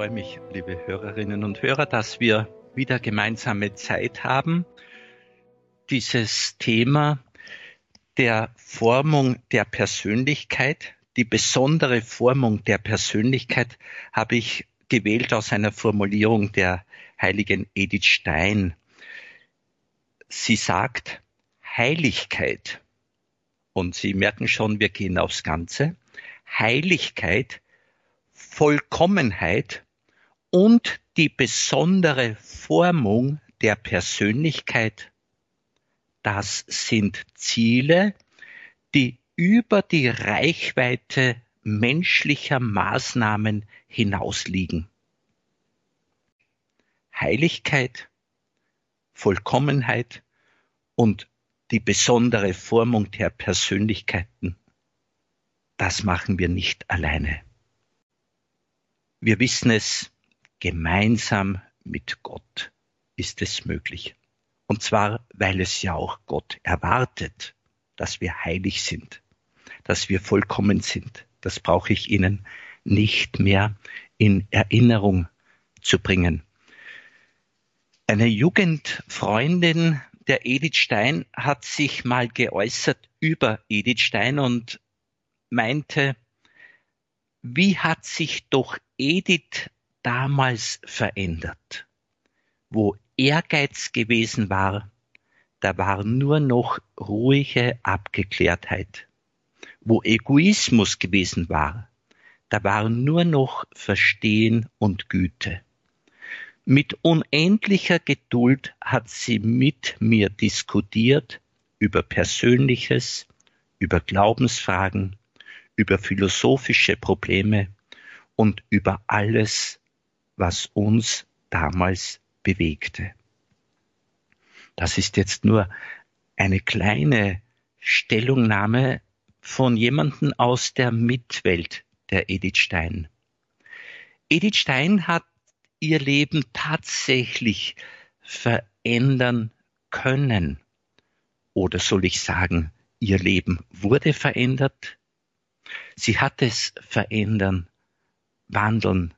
freue mich, liebe Hörerinnen und Hörer, dass wir wieder gemeinsame Zeit haben, dieses Thema der Formung der Persönlichkeit, die besondere Formung der Persönlichkeit habe ich gewählt aus einer Formulierung der heiligen Edith Stein. Sie sagt, Heiligkeit, und Sie merken schon, wir gehen aufs Ganze, Heiligkeit, Vollkommenheit und die besondere Formung der Persönlichkeit, das sind Ziele, die über die Reichweite menschlicher Maßnahmen hinausliegen. Heiligkeit, Vollkommenheit und die besondere Formung der Persönlichkeiten, das machen wir nicht alleine. Wir wissen es, gemeinsam mit Gott ist es möglich. Und zwar, weil es ja auch Gott erwartet, dass wir heilig sind, dass wir vollkommen sind. Das brauche ich Ihnen nicht mehr in Erinnerung zu bringen. Eine Jugendfreundin der Edith Stein hat sich mal geäußert über Edith Stein und meinte, wie hat sich doch Edith damals verändert? Wo Ehrgeiz gewesen war, da war nur noch ruhige Abgeklärtheit. Wo Egoismus gewesen war, da war nur noch Verstehen und Güte. Mit unendlicher Geduld hat sie mit mir diskutiert über Persönliches, über Glaubensfragen, über philosophische Probleme und über alles, was uns damals bewegte. Das ist jetzt nur eine kleine Stellungnahme von jemandem aus der Mitwelt der Edith Stein. Edith Stein hat ihr Leben tatsächlich verändern können. Oder soll ich sagen, ihr Leben wurde verändert Sie hat es verändern, wandeln,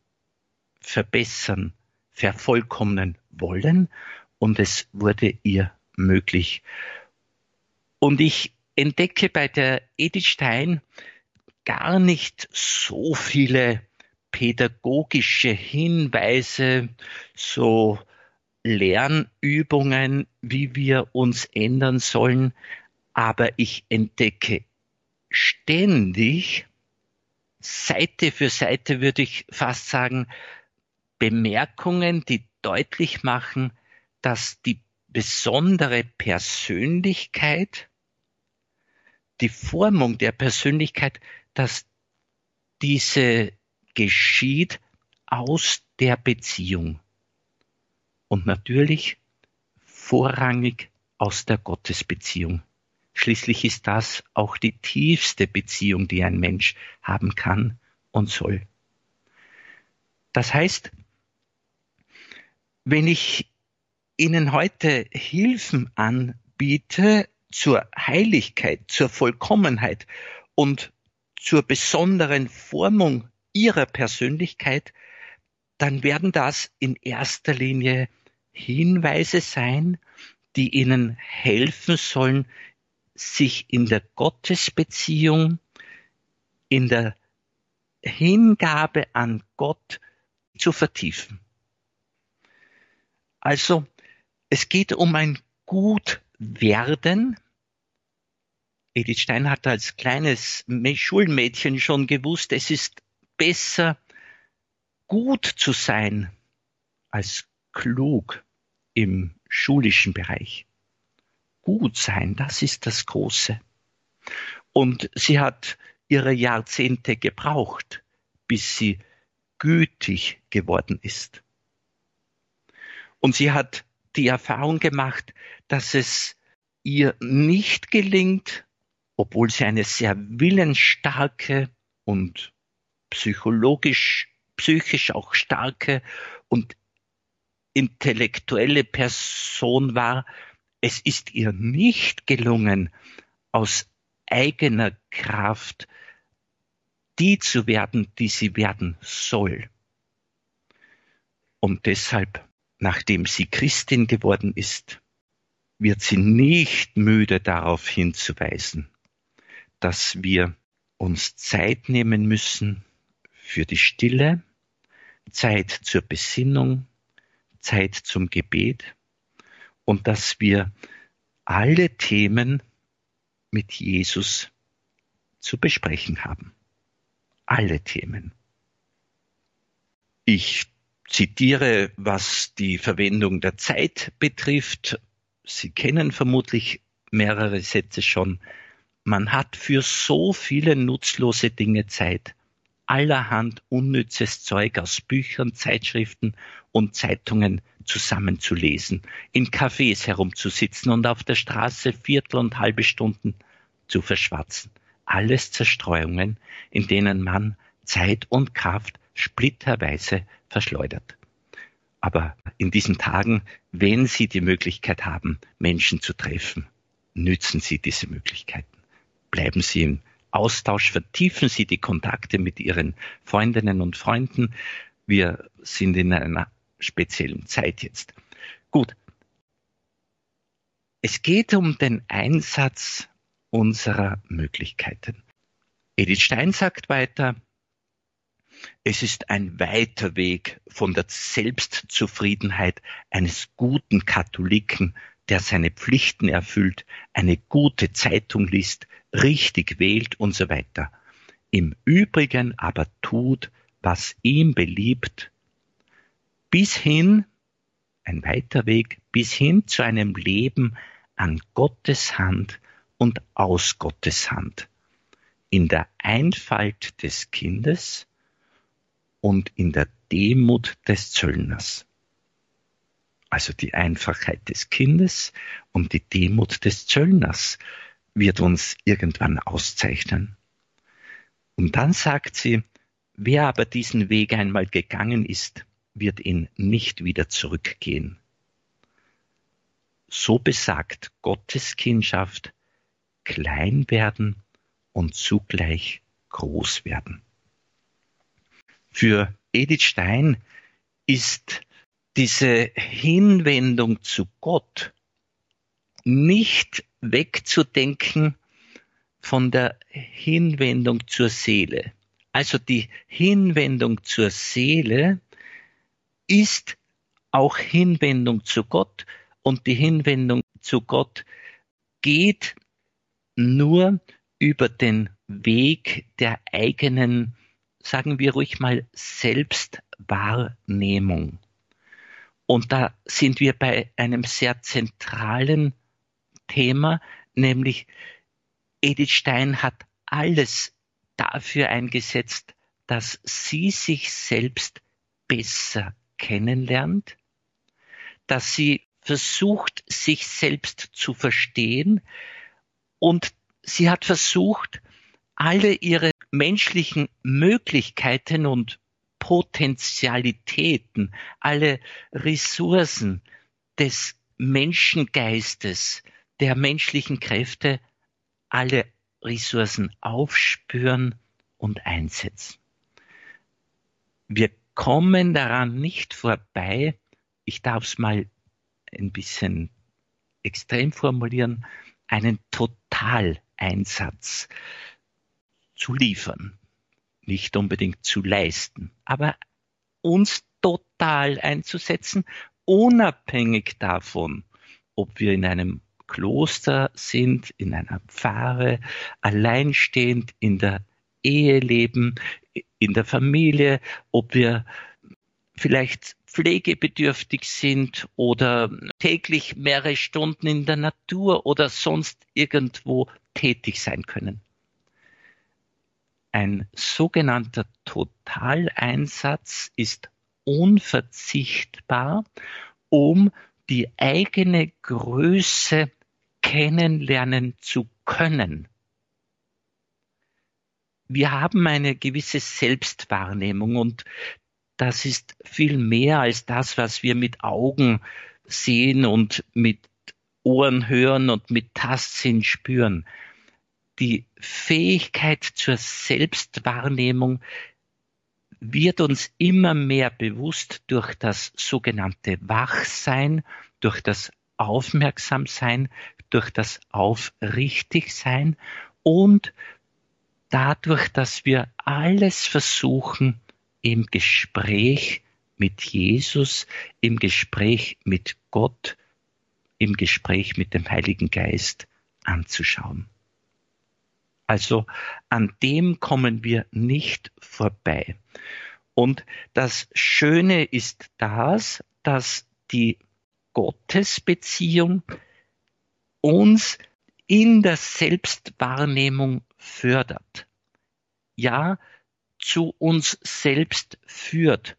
verbessern, vervollkommnen wollen und es wurde ihr möglich. Und ich entdecke bei der Edith Stein gar nicht so viele pädagogische Hinweise, so Lernübungen, wie wir uns ändern sollen, aber ich entdecke ständig, Seite für Seite würde ich fast sagen, Bemerkungen, die deutlich machen, dass die besondere Persönlichkeit, die Formung der Persönlichkeit, dass diese geschieht aus der Beziehung. Und natürlich vorrangig aus der Gottesbeziehung. Schließlich ist das auch die tiefste Beziehung, die ein Mensch haben kann und soll. Das heißt, wenn ich Ihnen heute Hilfen anbiete zur Heiligkeit, zur Vollkommenheit und zur besonderen Formung Ihrer Persönlichkeit, dann werden das in erster Linie Hinweise sein, die Ihnen helfen sollen, sich in der Gottesbeziehung, in der Hingabe an Gott zu vertiefen. Also es geht um ein Gutwerden. Edith Stein hat als kleines Schulmädchen schon gewusst, es ist besser gut zu sein als klug im schulischen Bereich gut sein, das ist das Große. Und sie hat ihre Jahrzehnte gebraucht, bis sie gütig geworden ist. Und sie hat die Erfahrung gemacht, dass es ihr nicht gelingt, obwohl sie eine sehr willensstarke und psychologisch, psychisch auch starke und intellektuelle Person war, es ist ihr nicht gelungen, aus eigener Kraft die zu werden, die sie werden soll. Und deshalb, nachdem sie Christin geworden ist, wird sie nicht müde darauf hinzuweisen, dass wir uns Zeit nehmen müssen für die Stille, Zeit zur Besinnung, Zeit zum Gebet und dass wir alle Themen mit Jesus zu besprechen haben. Alle Themen. Ich zitiere, was die Verwendung der Zeit betrifft. Sie kennen vermutlich mehrere Sätze schon. Man hat für so viele nutzlose Dinge Zeit. Allerhand unnützes Zeug aus Büchern, Zeitschriften und Zeitungen zusammenzulesen, in Cafés herumzusitzen und auf der Straße Viertel und halbe Stunden zu verschwatzen. Alles Zerstreuungen, in denen man Zeit und Kraft splitterweise verschleudert. Aber in diesen Tagen, wenn Sie die Möglichkeit haben, Menschen zu treffen, nützen Sie diese Möglichkeiten. Bleiben Sie im Austausch, vertiefen Sie die Kontakte mit Ihren Freundinnen und Freunden. Wir sind in einer speziellen Zeit jetzt. Gut. Es geht um den Einsatz unserer Möglichkeiten. Edith Stein sagt weiter, es ist ein weiter Weg von der Selbstzufriedenheit eines guten Katholiken, der seine Pflichten erfüllt, eine gute Zeitung liest, richtig wählt und so weiter. Im Übrigen aber tut, was ihm beliebt, bis hin, ein weiter Weg, bis hin zu einem Leben an Gottes Hand und aus Gottes Hand, in der Einfalt des Kindes und in der Demut des Zöllners. Also die Einfachheit des Kindes und die Demut des Zöllners wird uns irgendwann auszeichnen. Und dann sagt sie, wer aber diesen Weg einmal gegangen ist, wird ihn nicht wieder zurückgehen. So besagt Gottes Kindschaft klein werden und zugleich groß werden. Für Edith Stein ist diese Hinwendung zu Gott nicht wegzudenken von der Hinwendung zur Seele. Also die Hinwendung zur Seele ist auch Hinwendung zu Gott und die Hinwendung zu Gott geht nur über den Weg der eigenen sagen wir ruhig mal, Selbstwahrnehmung. Und da sind wir bei einem sehr zentralen Thema, nämlich Edith Stein hat alles dafür eingesetzt, dass sie sich selbst besser kennenlernt, dass sie versucht, sich selbst zu verstehen und sie hat versucht, alle ihre menschlichen Möglichkeiten und Potentialitäten, alle Ressourcen des Menschengeistes, der menschlichen Kräfte, alle Ressourcen aufspüren und einsetzen. Wir kommen daran nicht vorbei, ich darf es mal ein bisschen extrem formulieren, einen Totaleinsatz zu liefern, nicht unbedingt zu leisten, aber uns total einzusetzen, unabhängig davon, ob wir in einem Kloster sind, in einer Pfarre, alleinstehend in der Ehe leben, in der Familie, ob wir vielleicht pflegebedürftig sind oder täglich mehrere Stunden in der Natur oder sonst irgendwo tätig sein können ein sogenannter Totaleinsatz ist unverzichtbar, um die eigene Größe kennenlernen zu können. Wir haben eine gewisse Selbstwahrnehmung und das ist viel mehr als das, was wir mit Augen sehen und mit Ohren hören und mit Tastsinn spüren die Fähigkeit zur Selbstwahrnehmung wird uns immer mehr bewusst durch das sogenannte Wachsein, durch das Aufmerksamsein, durch das Aufrichtigsein und dadurch, dass wir alles versuchen, im Gespräch mit Jesus, im Gespräch mit Gott, im Gespräch mit dem Heiligen Geist anzuschauen. Also an dem kommen wir nicht vorbei. Und das Schöne ist das, dass die Gottesbeziehung uns in der Selbstwahrnehmung fördert. Ja, zu uns selbst führt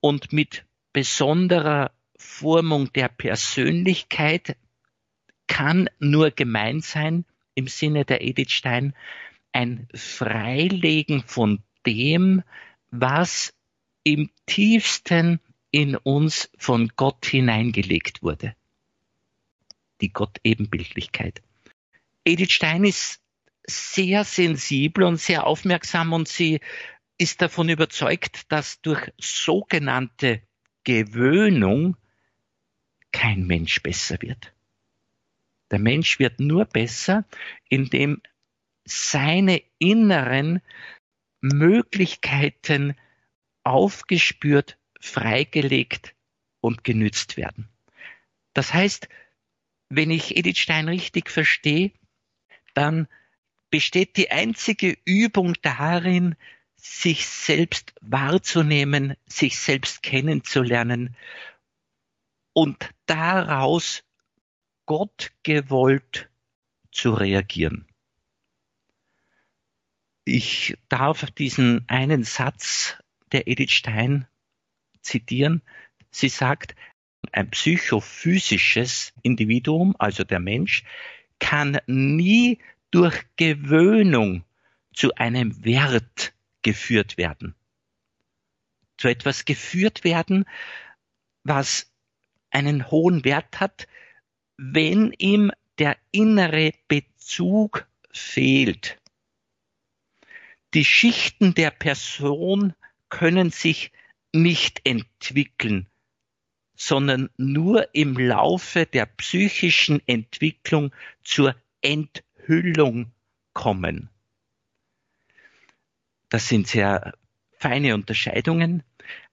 und mit besonderer Formung der Persönlichkeit kann nur gemeint sein, im Sinne der Edith Stein, ein Freilegen von dem, was im tiefsten in uns von Gott hineingelegt wurde. Die Gott-Ebenbildlichkeit. Edith Stein ist sehr sensibel und sehr aufmerksam und sie ist davon überzeugt, dass durch sogenannte Gewöhnung kein Mensch besser wird. Der Mensch wird nur besser, indem seine inneren Möglichkeiten aufgespürt, freigelegt und genützt werden. Das heißt, wenn ich Edith Stein richtig verstehe, dann besteht die einzige Übung darin, sich selbst wahrzunehmen, sich selbst kennenzulernen und daraus Gott gewollt zu reagieren. Ich darf diesen einen Satz der Edith Stein zitieren. Sie sagt, ein psychophysisches Individuum, also der Mensch, kann nie durch Gewöhnung zu einem Wert geführt werden. Zu etwas geführt werden, was einen hohen Wert hat, wenn ihm der innere Bezug fehlt. Die Schichten der Person können sich nicht entwickeln, sondern nur im Laufe der psychischen Entwicklung zur Enthüllung kommen. Das sind sehr feine Unterscheidungen.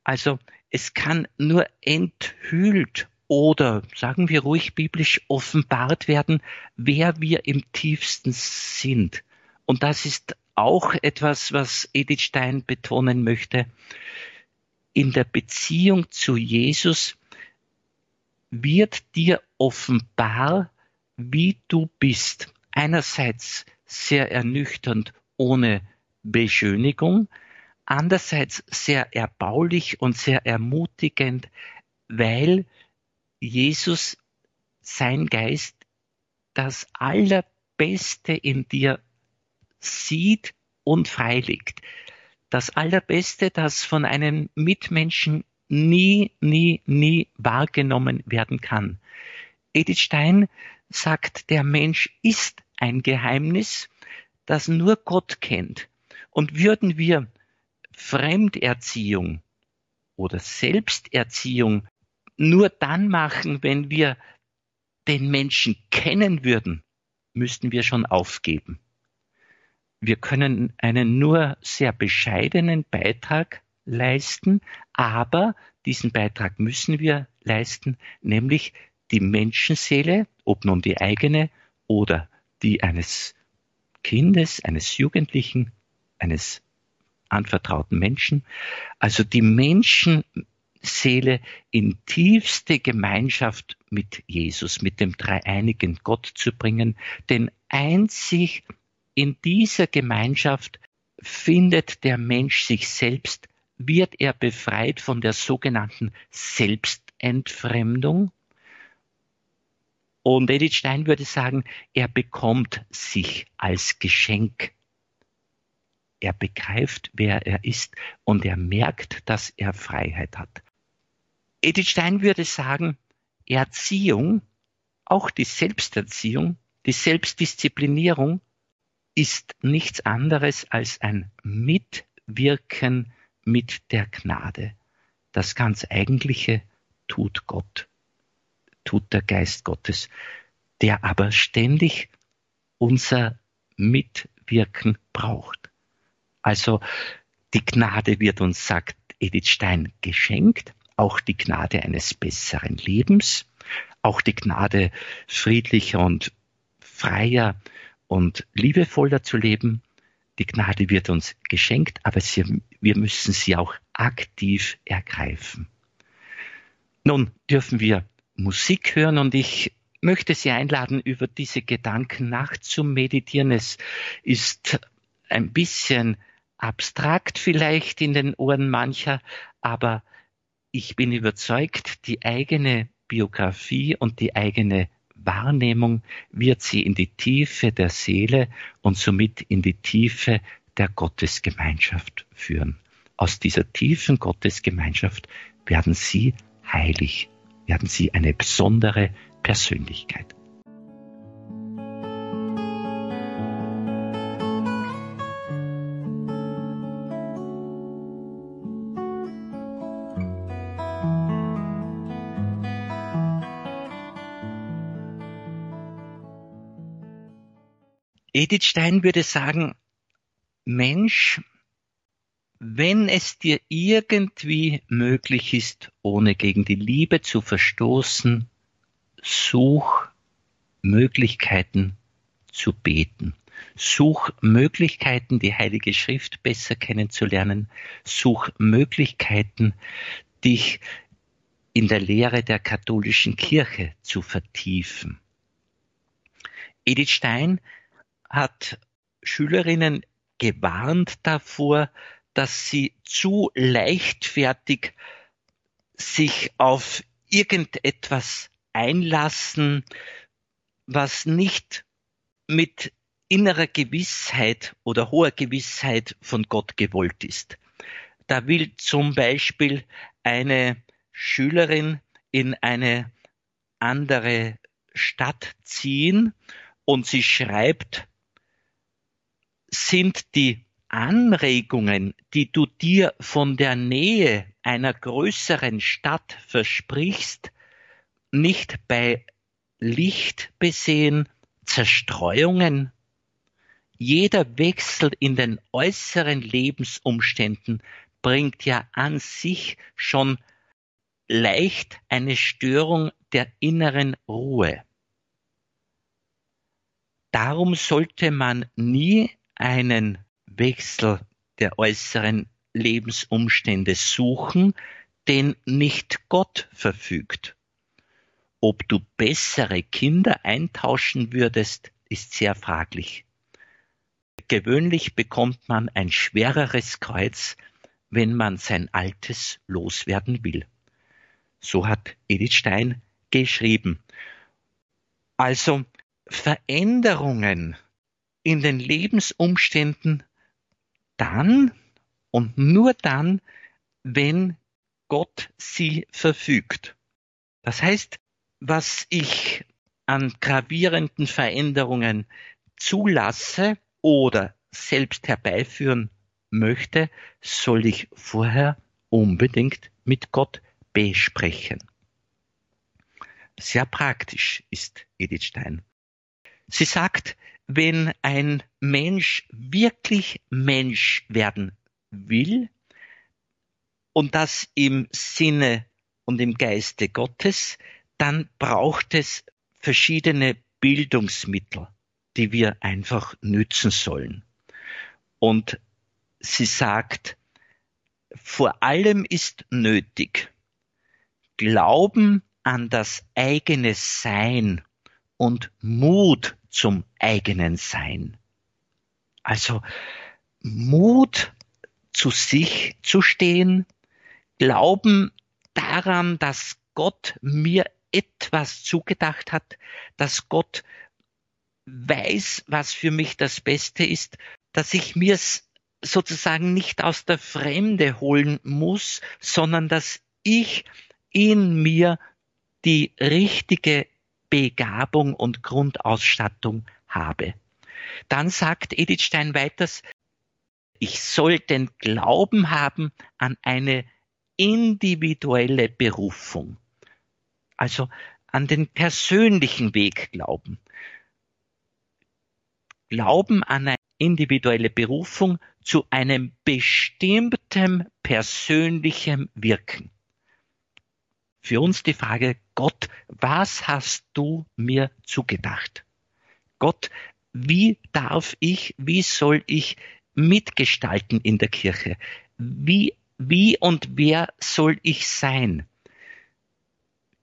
Also es kann nur enthüllt oder sagen wir ruhig biblisch offenbart werden, wer wir im tiefsten sind. Und das ist auch etwas, was Edith Stein betonen möchte. In der Beziehung zu Jesus wird dir offenbar, wie du bist. Einerseits sehr ernüchternd ohne Beschönigung, andererseits sehr erbaulich und sehr ermutigend, weil Jesus, sein Geist, das Allerbeste in dir sieht und freilegt. Das Allerbeste, das von einem Mitmenschen nie, nie, nie wahrgenommen werden kann. Edith Stein sagt, der Mensch ist ein Geheimnis, das nur Gott kennt. Und würden wir Fremderziehung oder Selbsterziehung nur dann machen, wenn wir den Menschen kennen würden, müssten wir schon aufgeben. Wir können einen nur sehr bescheidenen Beitrag leisten, aber diesen Beitrag müssen wir leisten, nämlich die Menschenseele, ob nun die eigene oder die eines Kindes, eines Jugendlichen, eines anvertrauten Menschen, also die Menschen Seele in tiefste Gemeinschaft mit Jesus, mit dem dreieinigen Gott zu bringen, denn einzig in dieser Gemeinschaft findet der Mensch sich selbst, wird er befreit von der sogenannten Selbstentfremdung. Und Edith Stein würde sagen, er bekommt sich als Geschenk. Er begreift, wer er ist und er merkt, dass er Freiheit hat. Edith Stein würde sagen, Erziehung, auch die Selbsterziehung, die Selbstdisziplinierung ist nichts anderes als ein Mitwirken mit der Gnade. Das ganz Eigentliche tut Gott, tut der Geist Gottes, der aber ständig unser Mitwirken braucht. Also die Gnade wird uns, sagt Edith Stein, geschenkt, auch die Gnade eines besseren Lebens, auch die Gnade friedlicher und freier und liebevoller zu leben. Die Gnade wird uns geschenkt, aber sie, wir müssen sie auch aktiv ergreifen. Nun dürfen wir Musik hören und ich möchte Sie einladen, über diese Gedanken nachzumeditieren. Es ist ein bisschen abstrakt vielleicht in den Ohren mancher, aber ich bin überzeugt, die eigene Biografie und die eigene Wahrnehmung wird sie in die Tiefe der Seele und somit in die Tiefe der Gottesgemeinschaft führen. Aus dieser tiefen Gottesgemeinschaft werden sie heilig, werden sie eine besondere Persönlichkeit. Edith Stein würde sagen, Mensch, wenn es dir irgendwie möglich ist, ohne gegen die Liebe zu verstoßen, such Möglichkeiten zu beten. Such Möglichkeiten, die Heilige Schrift besser kennenzulernen. Such Möglichkeiten, dich in der Lehre der katholischen Kirche zu vertiefen. Edith Stein hat Schülerinnen gewarnt davor, dass sie zu leichtfertig sich auf irgendetwas einlassen, was nicht mit innerer Gewissheit oder hoher Gewissheit von Gott gewollt ist. Da will zum Beispiel eine Schülerin in eine andere Stadt ziehen und sie schreibt sind die Anregungen, die du dir von der Nähe einer größeren Stadt versprichst, nicht bei Licht besehen Zerstreuungen? Jeder Wechsel in den äußeren Lebensumständen bringt ja an sich schon leicht eine Störung der inneren Ruhe. Darum sollte man nie einen Wechsel der äußeren Lebensumstände suchen, den nicht Gott verfügt. Ob du bessere Kinder eintauschen würdest, ist sehr fraglich. Gewöhnlich bekommt man ein schwereres Kreuz, wenn man sein altes loswerden will. So hat Edith Stein geschrieben. Also Veränderungen in den Lebensumständen dann und nur dann, wenn Gott sie verfügt. Das heißt, was ich an gravierenden Veränderungen zulasse oder selbst herbeiführen möchte, soll ich vorher unbedingt mit Gott besprechen. Sehr praktisch ist Edith Stein. Sie sagt, wenn ein Mensch wirklich Mensch werden will und das im Sinne und im Geiste Gottes, dann braucht es verschiedene Bildungsmittel, die wir einfach nützen sollen. Und sie sagt, vor allem ist nötig Glauben an das eigene Sein und Mut zum eigenen Sein. Also Mut zu sich zu stehen, Glauben daran, dass Gott mir etwas zugedacht hat, dass Gott weiß, was für mich das Beste ist, dass ich mir es sozusagen nicht aus der Fremde holen muss, sondern dass ich in mir die richtige Begabung und Grundausstattung habe. Dann sagt Edith Stein weiters, Ich soll den Glauben haben an eine individuelle Berufung. Also an den persönlichen Weg glauben. Glauben an eine individuelle Berufung zu einem bestimmten persönlichen Wirken. Für uns die Frage, Gott, was hast du mir zugedacht? Gott, wie darf ich, wie soll ich mitgestalten in der Kirche? Wie, wie und wer soll ich sein?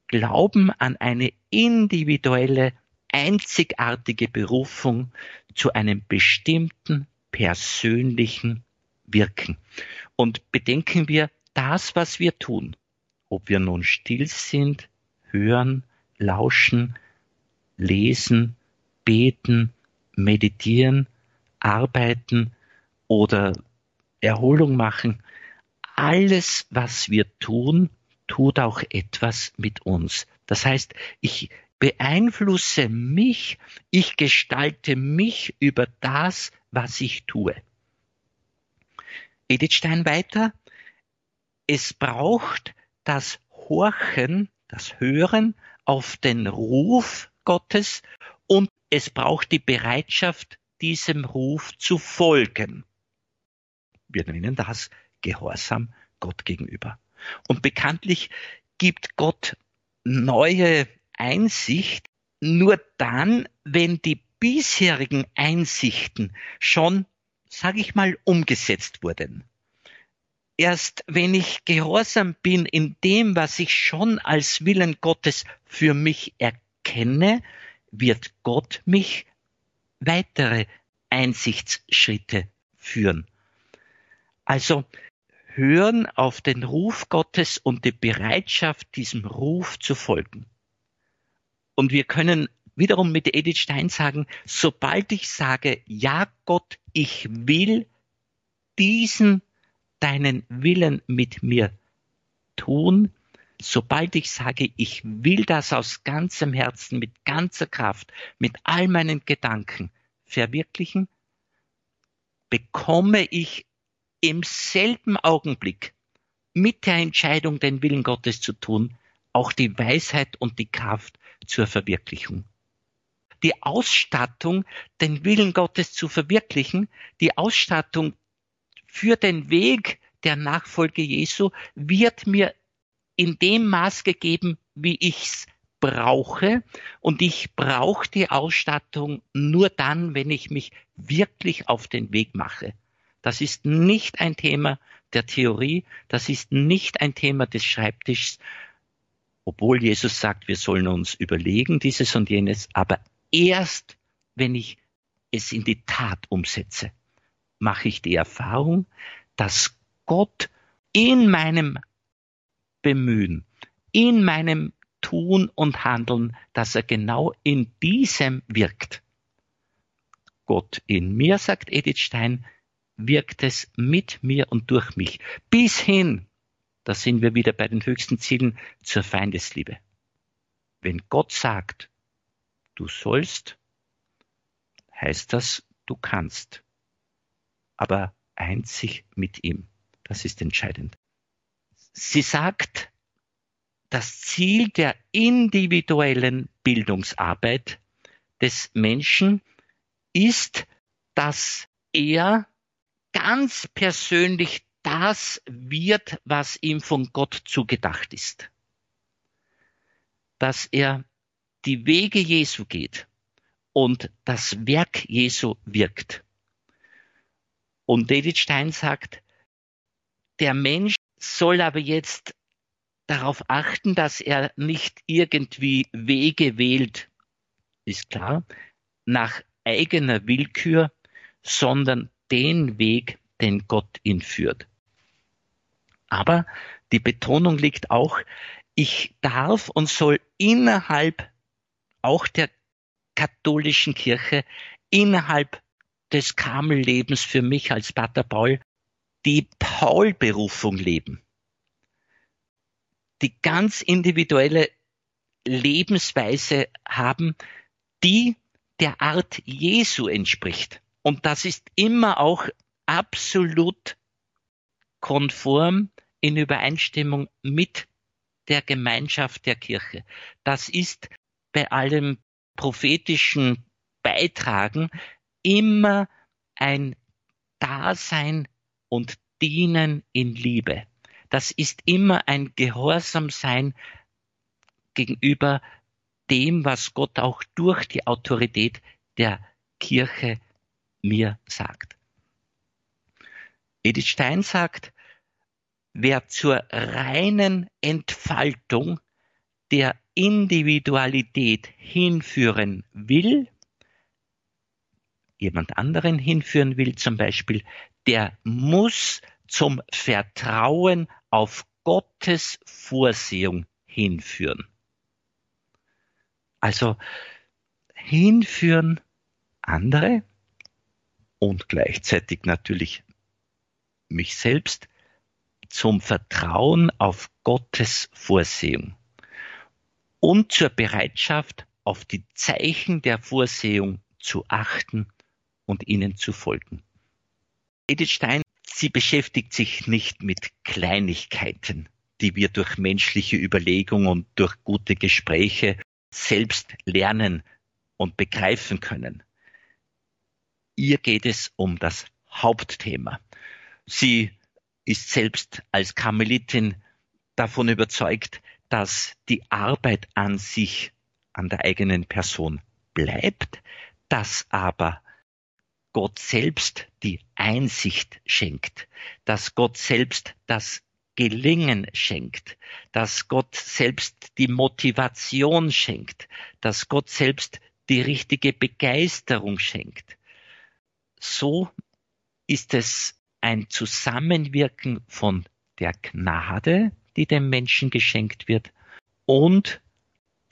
Glauben an eine individuelle, einzigartige Berufung zu einem bestimmten persönlichen Wirken. Und bedenken wir das, was wir tun, ob wir nun still sind, hören, lauschen, lesen, beten, meditieren, arbeiten oder Erholung machen, alles, was wir tun, tut auch etwas mit uns. Das heißt, ich beeinflusse mich, ich gestalte mich über das, was ich tue. Edith Stein weiter, es braucht das Horchen, das Hören auf den Ruf Gottes und es braucht die Bereitschaft, diesem Ruf zu folgen. Wir nennen das Gehorsam Gott gegenüber. Und bekanntlich gibt Gott neue Einsicht nur dann, wenn die bisherigen Einsichten schon, sage ich mal, umgesetzt wurden. Erst wenn ich gehorsam bin in dem, was ich schon als Willen Gottes für mich erkenne, wird Gott mich weitere Einsichtsschritte führen. Also hören auf den Ruf Gottes und die Bereitschaft, diesem Ruf zu folgen. Und wir können wiederum mit Edith Stein sagen, sobald ich sage, ja Gott, ich will diesen deinen Willen mit mir tun, sobald ich sage, ich will das aus ganzem Herzen, mit ganzer Kraft, mit all meinen Gedanken verwirklichen, bekomme ich im selben Augenblick mit der Entscheidung, den Willen Gottes zu tun, auch die Weisheit und die Kraft zur Verwirklichung. Die Ausstattung, den Willen Gottes zu verwirklichen, die Ausstattung für den Weg der Nachfolge Jesu wird mir in dem Maß gegeben, wie ich's brauche. Und ich brauche die Ausstattung nur dann, wenn ich mich wirklich auf den Weg mache. Das ist nicht ein Thema der Theorie, das ist nicht ein Thema des Schreibtischs, obwohl Jesus sagt, wir sollen uns überlegen dieses und jenes, aber erst wenn ich es in die Tat umsetze, mache ich die Erfahrung, dass Gott in meinem Bemühen, in meinem Tun und Handeln, dass er genau in diesem wirkt. Gott in mir, sagt Edith Stein, wirkt es mit mir und durch mich. Bis hin, da sind wir wieder bei den höchsten Zielen, zur Feindesliebe. Wenn Gott sagt, du sollst, heißt das, du kannst. Aber einzig mit ihm. Das ist entscheidend. Sie sagt, das Ziel der individuellen Bildungsarbeit des Menschen ist, dass er ganz persönlich das wird, was ihm von Gott zugedacht ist. Dass er die Wege Jesu geht und das Werk Jesu wirkt. Und David Stein sagt, der Mensch soll aber jetzt darauf achten, dass er nicht irgendwie Wege wählt, ist klar, nach eigener Willkür, sondern den Weg, den Gott ihn führt. Aber die Betonung liegt auch, ich darf und soll innerhalb auch der katholischen Kirche, innerhalb des Karmellebens für mich als Pater Paul, die Paul-Berufung leben. Die ganz individuelle Lebensweise haben, die der Art Jesu entspricht. Und das ist immer auch absolut konform in Übereinstimmung mit der Gemeinschaft der Kirche. Das ist bei allem prophetischen Beitragen immer ein Dasein und Dienen in Liebe. Das ist immer ein Gehorsamsein gegenüber dem, was Gott auch durch die Autorität der Kirche mir sagt. Edith Stein sagt, wer zur reinen Entfaltung der Individualität hinführen will, jemand anderen hinführen will zum Beispiel, der muss zum Vertrauen auf Gottes Vorsehung hinführen. Also hinführen andere und gleichzeitig natürlich mich selbst zum Vertrauen auf Gottes Vorsehung und zur Bereitschaft, auf die Zeichen der Vorsehung zu achten und ihnen zu folgen. Edith Stein, sie beschäftigt sich nicht mit Kleinigkeiten, die wir durch menschliche Überlegung und durch gute Gespräche selbst lernen und begreifen können. Ihr geht es um das Hauptthema. Sie ist selbst als Karmelitin davon überzeugt, dass die Arbeit an sich, an der eigenen Person bleibt, dass aber Gott selbst die Einsicht schenkt, dass Gott selbst das Gelingen schenkt, dass Gott selbst die Motivation schenkt, dass Gott selbst die richtige Begeisterung schenkt. So ist es ein Zusammenwirken von der Gnade, die dem Menschen geschenkt wird, und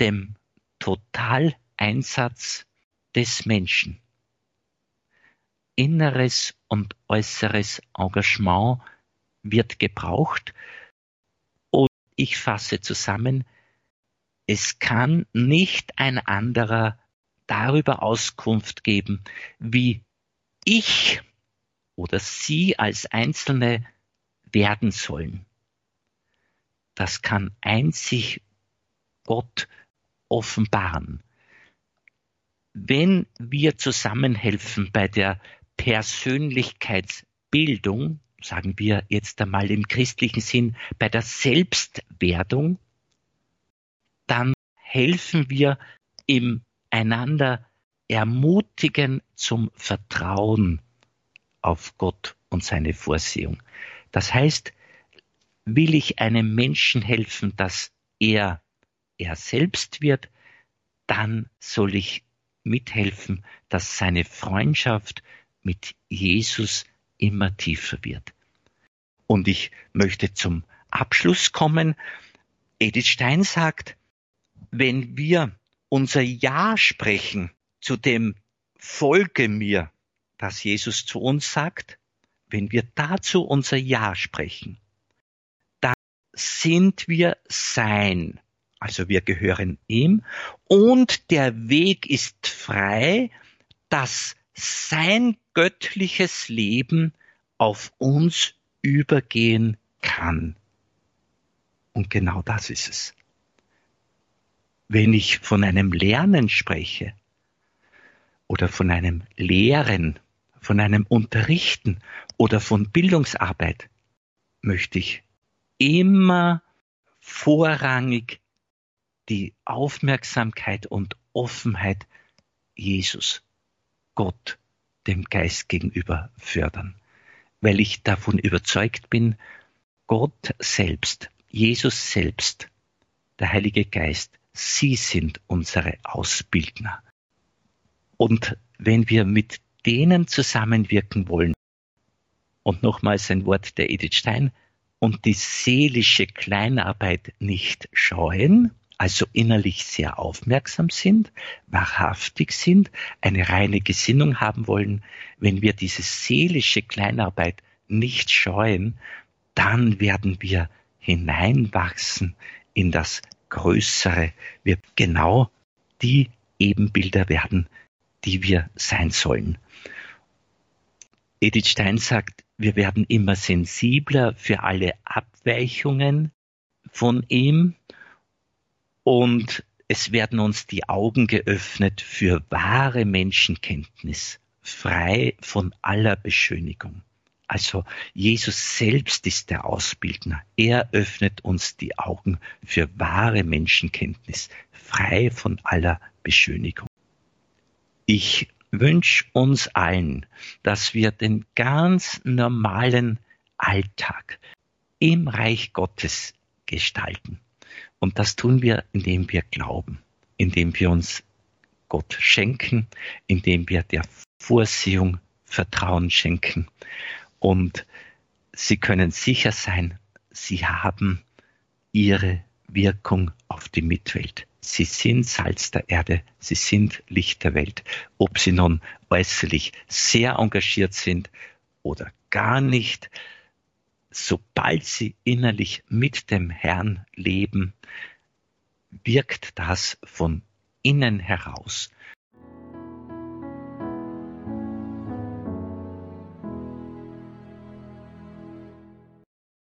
dem Totaleinsatz des Menschen. Inneres und äußeres Engagement wird gebraucht. Und ich fasse zusammen, es kann nicht ein anderer darüber Auskunft geben, wie ich oder Sie als Einzelne werden sollen. Das kann einzig Gott offenbaren. Wenn wir zusammenhelfen bei der Persönlichkeitsbildung, sagen wir jetzt einmal im christlichen Sinn, bei der Selbstwerdung, dann helfen wir im einander ermutigen zum Vertrauen auf Gott und seine Vorsehung. Das heißt, will ich einem Menschen helfen, dass er er selbst wird, dann soll ich mithelfen, dass seine Freundschaft mit Jesus immer tiefer wird. Und ich möchte zum Abschluss kommen. Edith Stein sagt, wenn wir unser Ja sprechen zu dem Folge mir, das Jesus zu uns sagt, wenn wir dazu unser Ja sprechen, dann sind wir sein. Also wir gehören ihm und der Weg ist frei, dass sein göttliches Leben auf uns übergehen kann. Und genau das ist es. Wenn ich von einem Lernen spreche oder von einem Lehren, von einem Unterrichten oder von Bildungsarbeit, möchte ich immer vorrangig die Aufmerksamkeit und Offenheit Jesus, Gott, dem Geist gegenüber fördern, weil ich davon überzeugt bin, Gott selbst, Jesus selbst, der Heilige Geist, sie sind unsere Ausbildner. Und wenn wir mit denen zusammenwirken wollen, und nochmals ein Wort der Edith Stein, und die seelische Kleinarbeit nicht scheuen, also innerlich sehr aufmerksam sind, wahrhaftig sind, eine reine Gesinnung haben wollen, wenn wir diese seelische Kleinarbeit nicht scheuen, dann werden wir hineinwachsen in das Größere. Wir genau die Ebenbilder werden, die wir sein sollen. Edith Stein sagt, wir werden immer sensibler für alle Abweichungen von ihm und es werden uns die Augen geöffnet für wahre Menschenkenntnis, frei von aller Beschönigung. Also Jesus selbst ist der Ausbildner. Er öffnet uns die Augen für wahre Menschenkenntnis, frei von aller Beschönigung. Ich wünsche uns allen, dass wir den ganz normalen Alltag im Reich Gottes gestalten. Und das tun wir, indem wir glauben, indem wir uns Gott schenken, indem wir der Vorsehung Vertrauen schenken. Und Sie können sicher sein, Sie haben Ihre Wirkung auf die Mitwelt. Sie sind Salz der Erde, sie sind Licht der Welt. Ob sie nun äußerlich sehr engagiert sind oder gar nicht, sobald sie innerlich mit dem Herrn leben, wirkt das von innen heraus